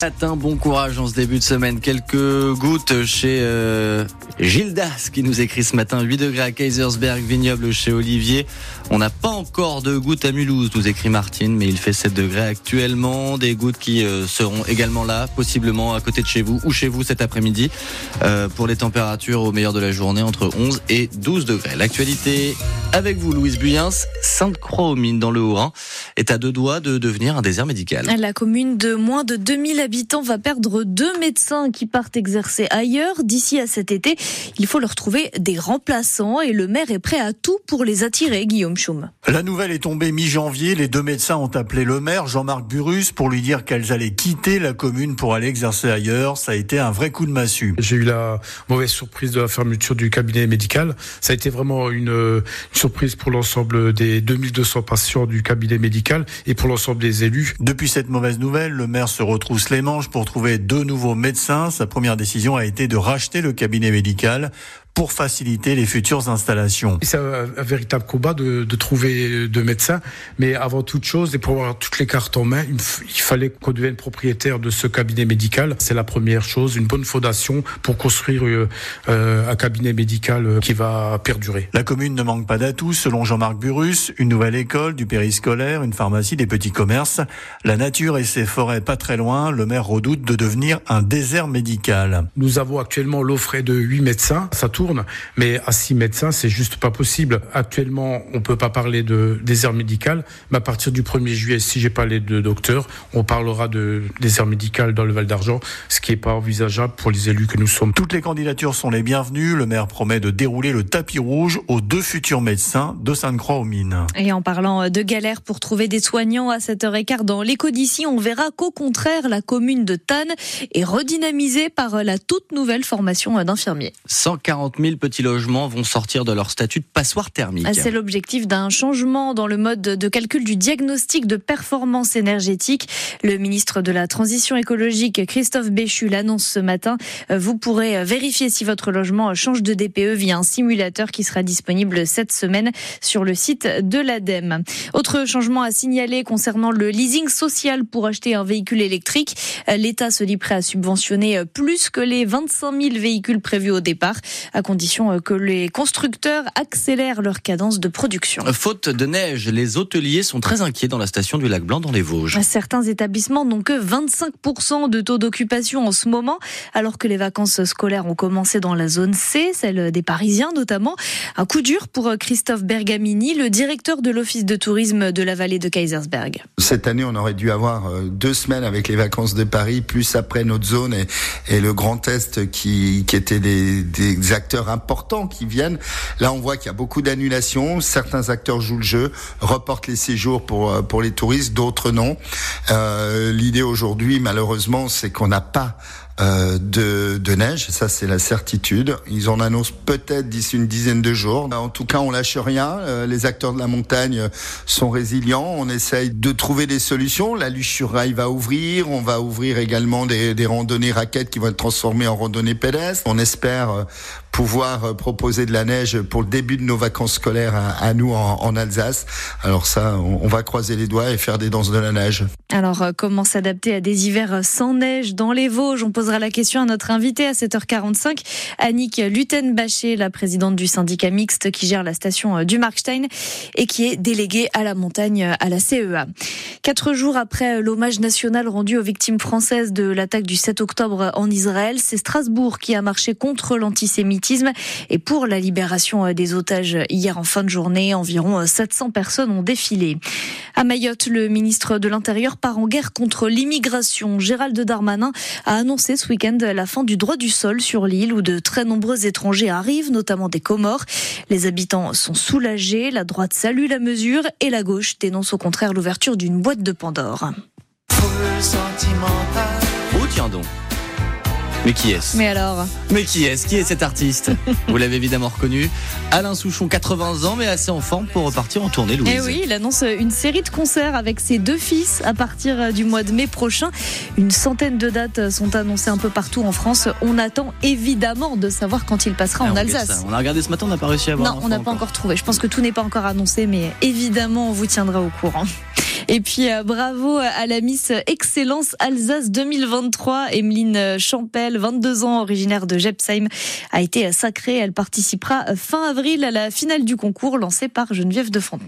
Matin, bon courage en ce début de semaine. Quelques gouttes chez euh, Gildas qui nous écrit ce matin 8 degrés à Kaisersberg, vignoble chez Olivier. On n'a pas encore de gouttes à Mulhouse, nous écrit Martine, mais il fait 7 degrés actuellement. Des gouttes qui euh, seront également là, possiblement à côté de chez vous ou chez vous cet après-midi. Euh, pour les températures au meilleur de la journée, entre 11 et 12 degrés. L'actualité avec vous, Louise Buyens, Sainte-Croix-aux-Mines dans le Haut-Rhin est à deux doigts de devenir un désert médical. La commune de moins de 2000 habitants va perdre deux médecins qui partent exercer ailleurs. D'ici à cet été, il faut leur trouver des remplaçants et le maire est prêt à tout pour les attirer, Guillaume Schum. La nouvelle est tombée mi-janvier. Les deux médecins ont appelé le maire, Jean-Marc Burus, pour lui dire qu'elles allaient quitter la commune pour aller exercer ailleurs. Ça a été un vrai coup de massue. J'ai eu la mauvaise surprise de la fermeture du cabinet médical. Ça a été vraiment une, une surprise pour l'ensemble des 2200 patients du cabinet médical et pour l'ensemble des élus. Depuis cette mauvaise nouvelle, le maire se retrousse les manches pour trouver deux nouveaux médecins. Sa première décision a été de racheter le cabinet médical pour faciliter les futures installations. C'est un, un, véritable combat de, de trouver de médecins, mais avant toute chose, et pour avoir toutes les cartes en main, il, il fallait qu'on devienne propriétaire de ce cabinet médical. C'est la première chose, une bonne fondation pour construire euh, un cabinet médical qui va perdurer. La commune ne manque pas d'atouts, selon Jean-Marc Burus, une nouvelle école, du périscolaire, une pharmacie, des petits commerces, la nature et ses forêts pas très loin. Le maire redoute de devenir un désert médical. Nous avons actuellement l'offre de 8 médecins. Ça tourne mais à six médecins, c'est juste pas possible. Actuellement, on peut pas parler de désert médical, mais à partir du 1er juillet, si j'ai parlé de docteur, on parlera de désert médical dans le Val d'Argent, ce qui est pas envisageable pour les élus que nous sommes. Toutes les candidatures sont les bienvenues. Le maire promet de dérouler le tapis rouge aux deux futurs médecins de Sainte-Croix-aux-Mines. Et en parlant de galère pour trouver des soignants à 7h15 dans l'éco d'ici, on verra qu'au contraire, la commune de Tannes est redynamisée par la toute nouvelle formation d'infirmiers. 140 000 petits logements vont sortir de leur statut de passoire thermique. C'est l'objectif d'un changement dans le mode de calcul du diagnostic de performance énergétique. Le ministre de la Transition écologique, Christophe Béchu, l'annonce ce matin. Vous pourrez vérifier si votre logement change de DPE via un simulateur qui sera disponible cette semaine sur le site de l'ADEME. Autre changement à signaler concernant le leasing social pour acheter un véhicule électrique. L'État se dit prêt à subventionner plus que les 25 000 véhicules prévus au départ, à condition que les constructeurs accélèrent leur cadence de production. Faute de neige, les hôteliers sont très inquiets dans la station du Lac Blanc dans les Vosges. Certains établissements n'ont que 25% de taux d'occupation en ce moment, alors que les vacances scolaires ont commencé dans la zone C, celle des Parisiens notamment. Un coup dur pour Christophe Bergamini, le directeur de l'Office de tourisme de la vallée de Kaisersberg. Cette année, on aurait dû avoir deux semaines avec les vacances de Paris, plus après notre zone et, et le Grand Est qui, qui étaient des, des acteurs importants qui viennent. Là, on voit qu'il y a beaucoup d'annulations. Certains acteurs jouent le jeu, reportent les séjours pour pour les touristes, d'autres non. Euh, L'idée aujourd'hui, malheureusement, c'est qu'on n'a pas euh, de, neige, ça c'est la certitude. Ils en annoncent peut-être d'ici une dizaine de jours. En tout cas, on lâche rien. Euh, les acteurs de la montagne sont résilients. On essaye de trouver des solutions. La luche sur rail va ouvrir. On va ouvrir également des, randonnées raquettes qui vont être transformées en randonnées pédestres. On espère pouvoir proposer de la neige pour le début de nos vacances scolaires à, nous en, Alsace. Alors ça, on, va croiser les doigts et faire des danses de la neige. Alors, comment s'adapter à des hivers sans neige dans les Vosges? Posera la question à notre invitée à 7h45, Annick Lutenbacher, la présidente du syndicat mixte qui gère la station du Markstein et qui est déléguée à la montagne à la CEA. Quatre jours après l'hommage national rendu aux victimes françaises de l'attaque du 7 octobre en Israël, c'est Strasbourg qui a marché contre l'antisémitisme et pour la libération des otages hier en fin de journée. Environ 700 personnes ont défilé. À Mayotte, le ministre de l'Intérieur part en guerre contre l'immigration. Gérald Darmanin a annoncé ce week-end la fin du droit du sol sur l'île où de très nombreux étrangers arrivent, notamment des Comores. Les habitants sont soulagés, la droite salue la mesure et la gauche dénonce au contraire l'ouverture d'une boîte de Pandore. Oh tiens donc mais qui est-ce Mais alors Mais qui est-ce Qui est cet artiste Vous l'avez évidemment reconnu. Alain Souchon, 80 ans, mais assez en forme pour repartir en tournée, Louise. Eh oui, il annonce une série de concerts avec ses deux fils à partir du mois de mai prochain. Une centaine de dates sont annoncées un peu partout en France. On attend évidemment de savoir quand il passera Ah, en on Alsace. On a regardé ce matin, on n'a pas réussi à voir. Non, on n'a pas encore trouvé. Je pense que tout n'est pas encore annoncé, mais évidemment, on vous tiendra au courant. Et puis euh, bravo à la Miss Excellence Alsace 2023. Emeline Champel, 22 ans, originaire de Jepsheim, a été sacrée. Elle participera fin avril à la finale du concours lancé par Geneviève de Fontenay.